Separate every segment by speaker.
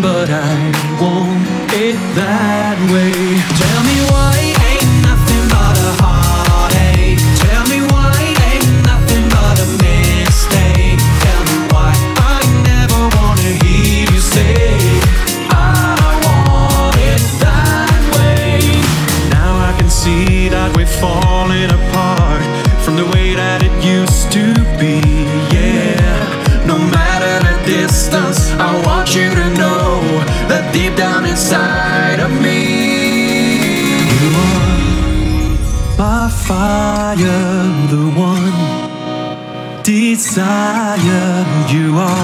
Speaker 1: but I want it that way. Desire. You are.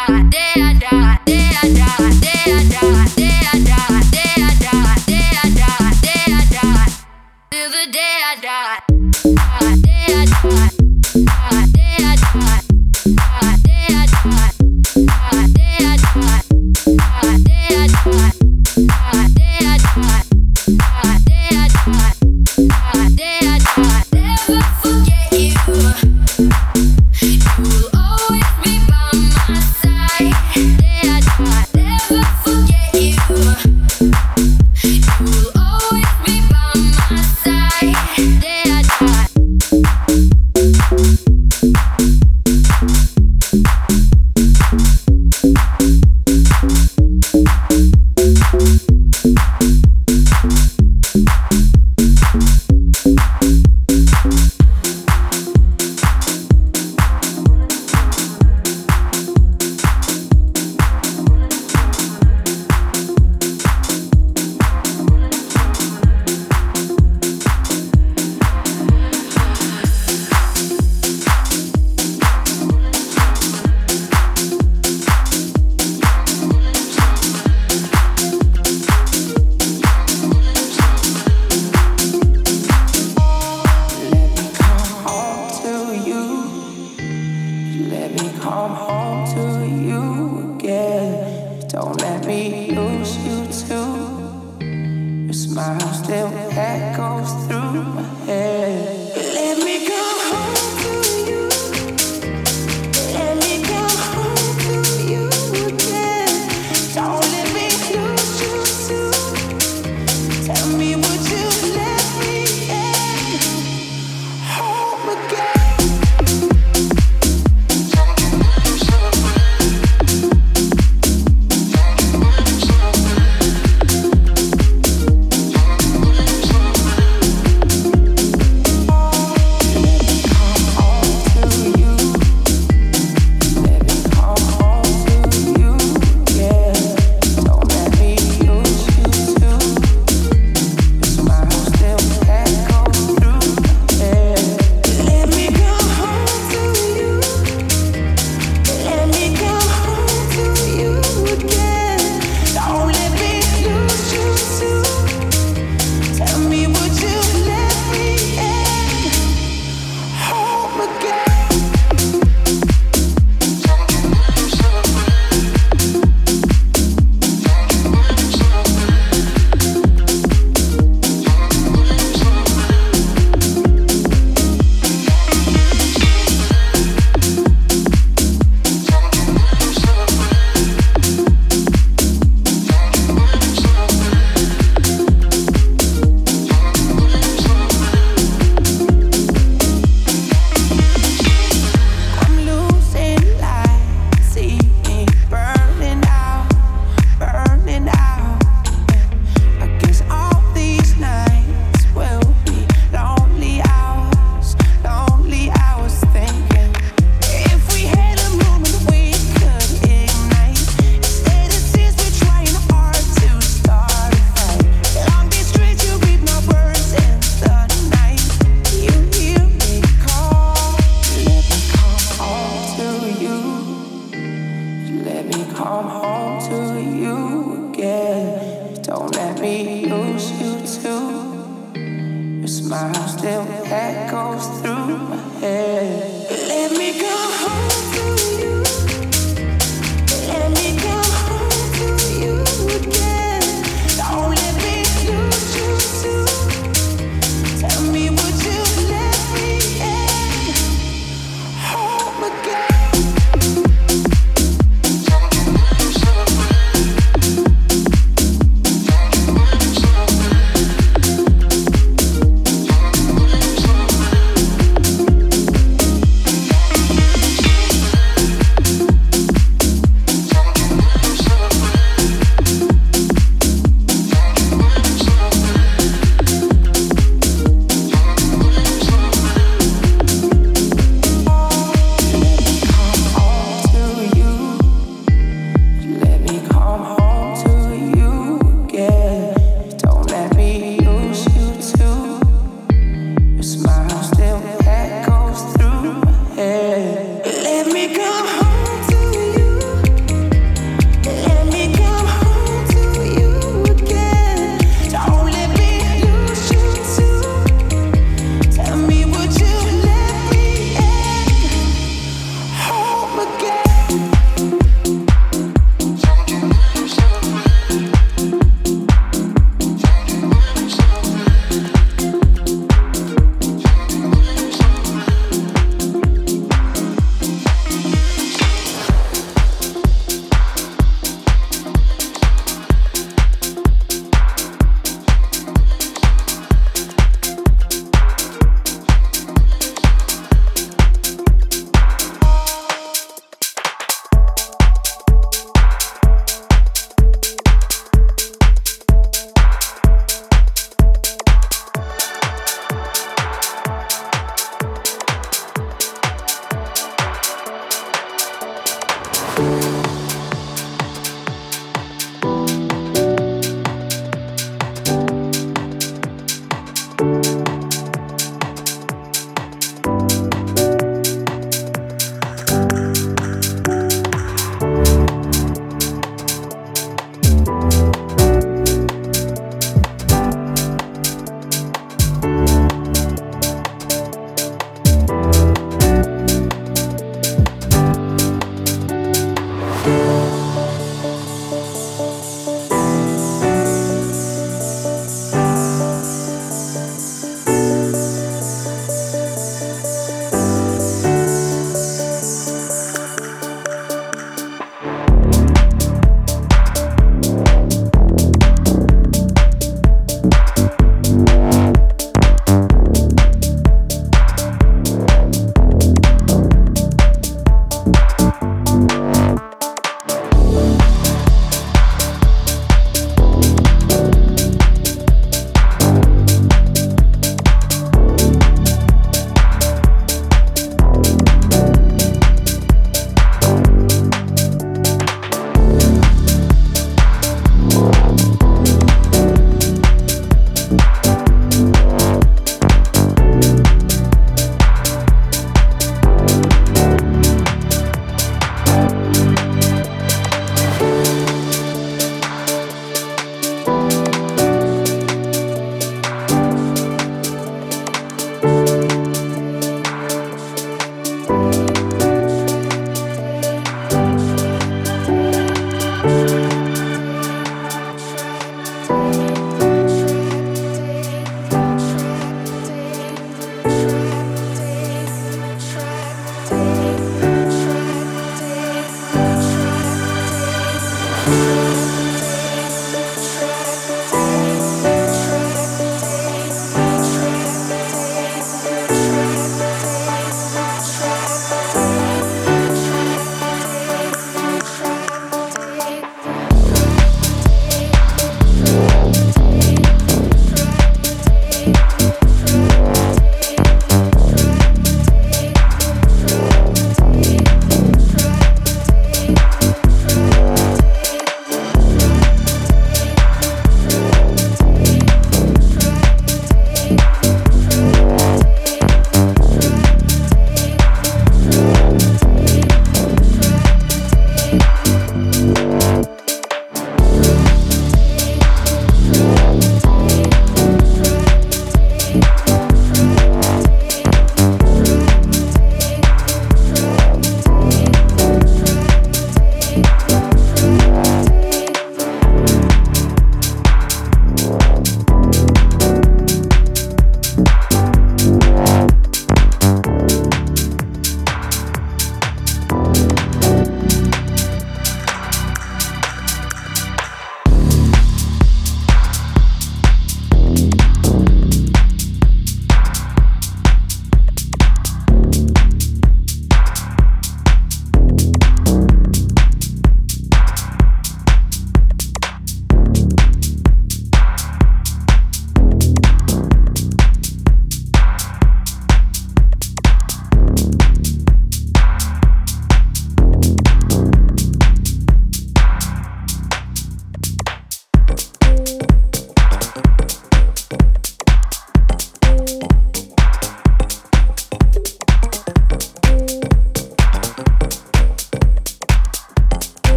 Speaker 2: Your smile still echoes through my head. Let me go.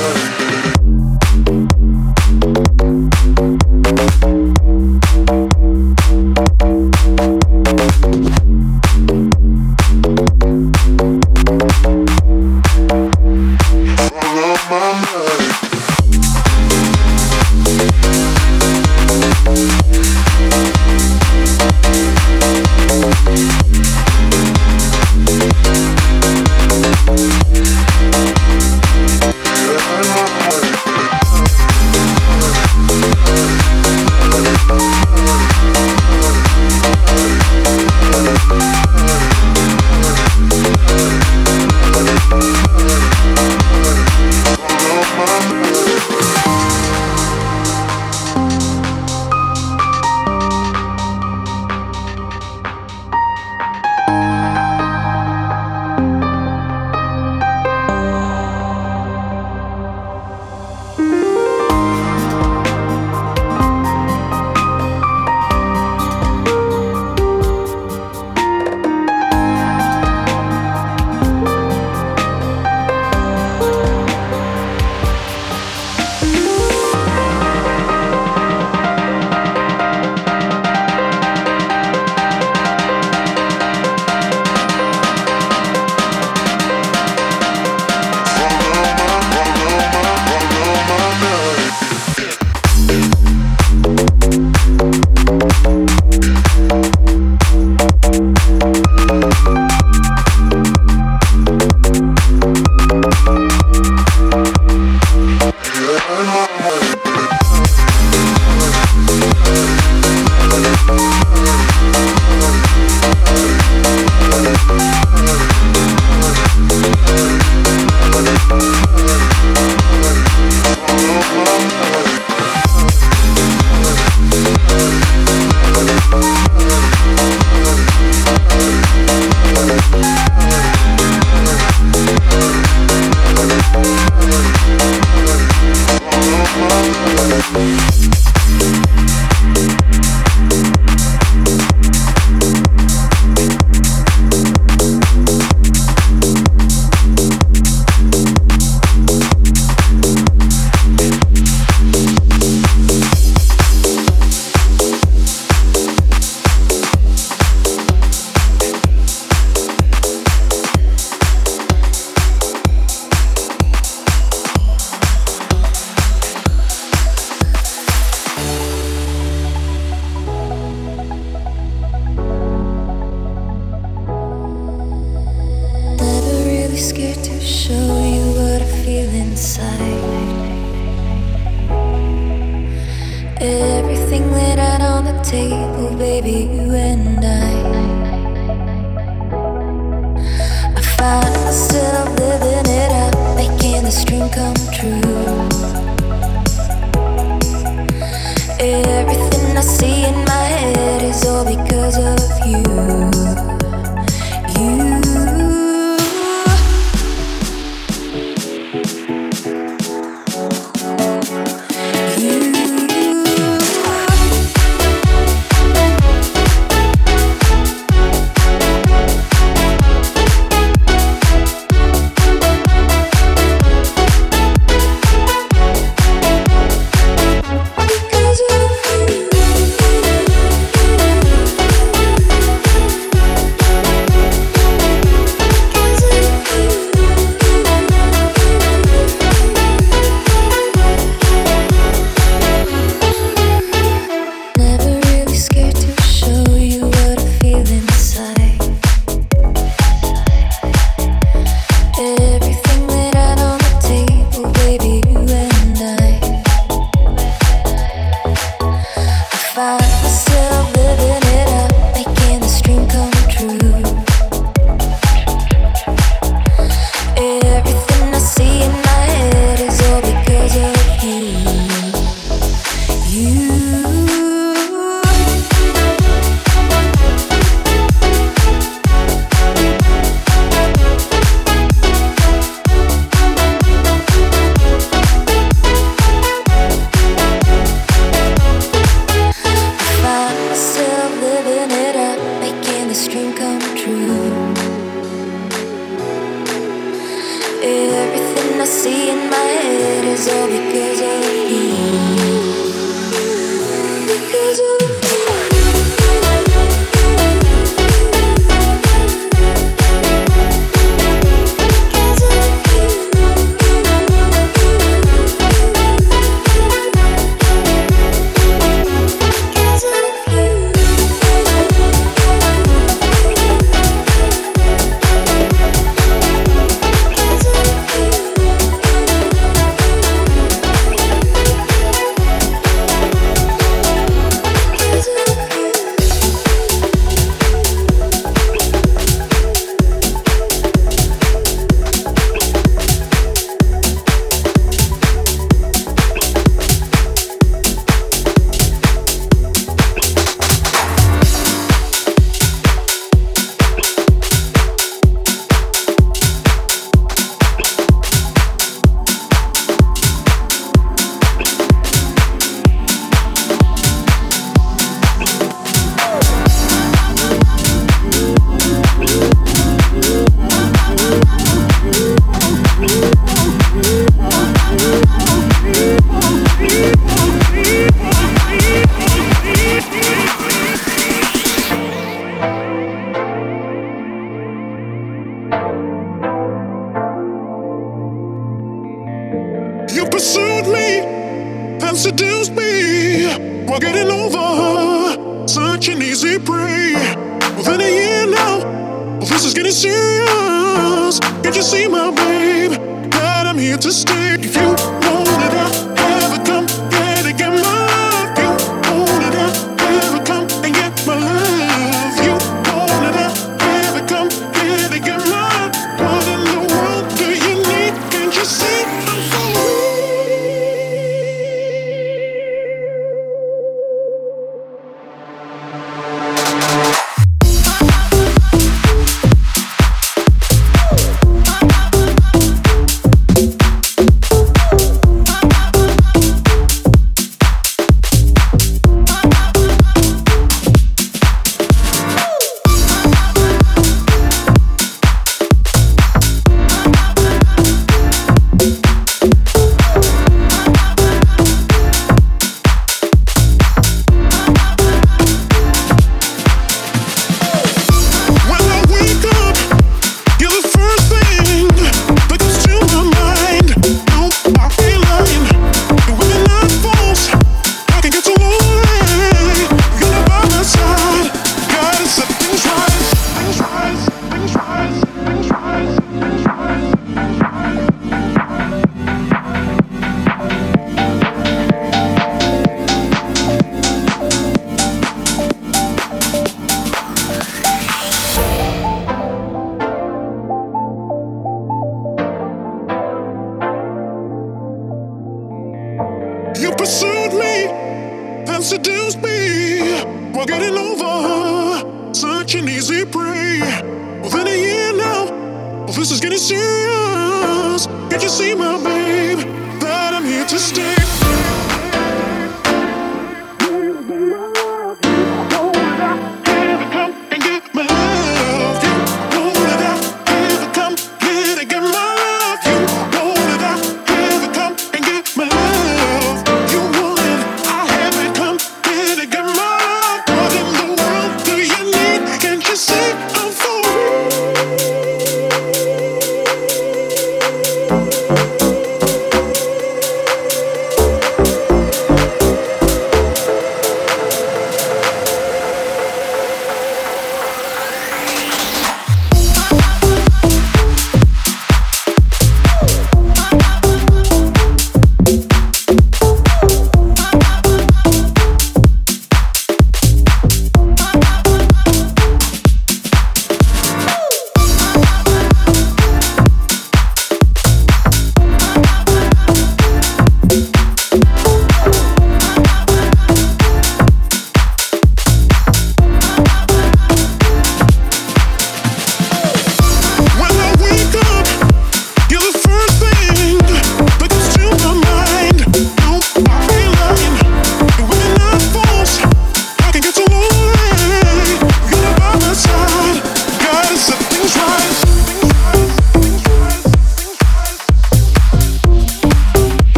Speaker 2: world.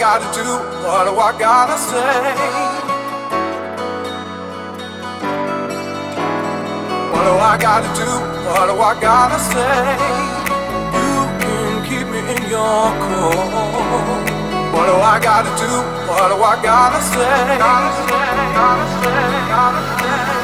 Speaker 2: gotta do? What do I gotta say? What do I gotta do? What do I gotta say?
Speaker 3: You can keep me in your core. What do I gotta do? What do I gotta say? Gotta say, gotta say, gotta
Speaker 4: say.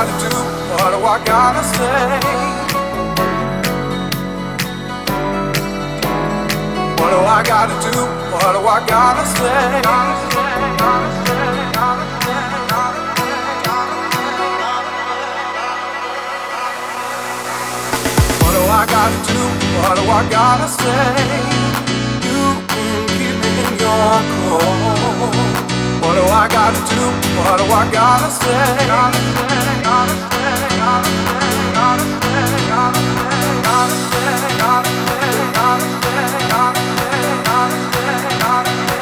Speaker 4: Gotta do? What do I gotta say? What do I gotta do? What do I gotta say? What do I gotta do? What do I gotta say? You can keep me in your core. What do I gotta do? What do I gotta say? Gotta say, gotta say, gotta say, gotta say, gotta say, gotta say, gotta say, gotta say, gotta say, gotta say, gotta say, gotta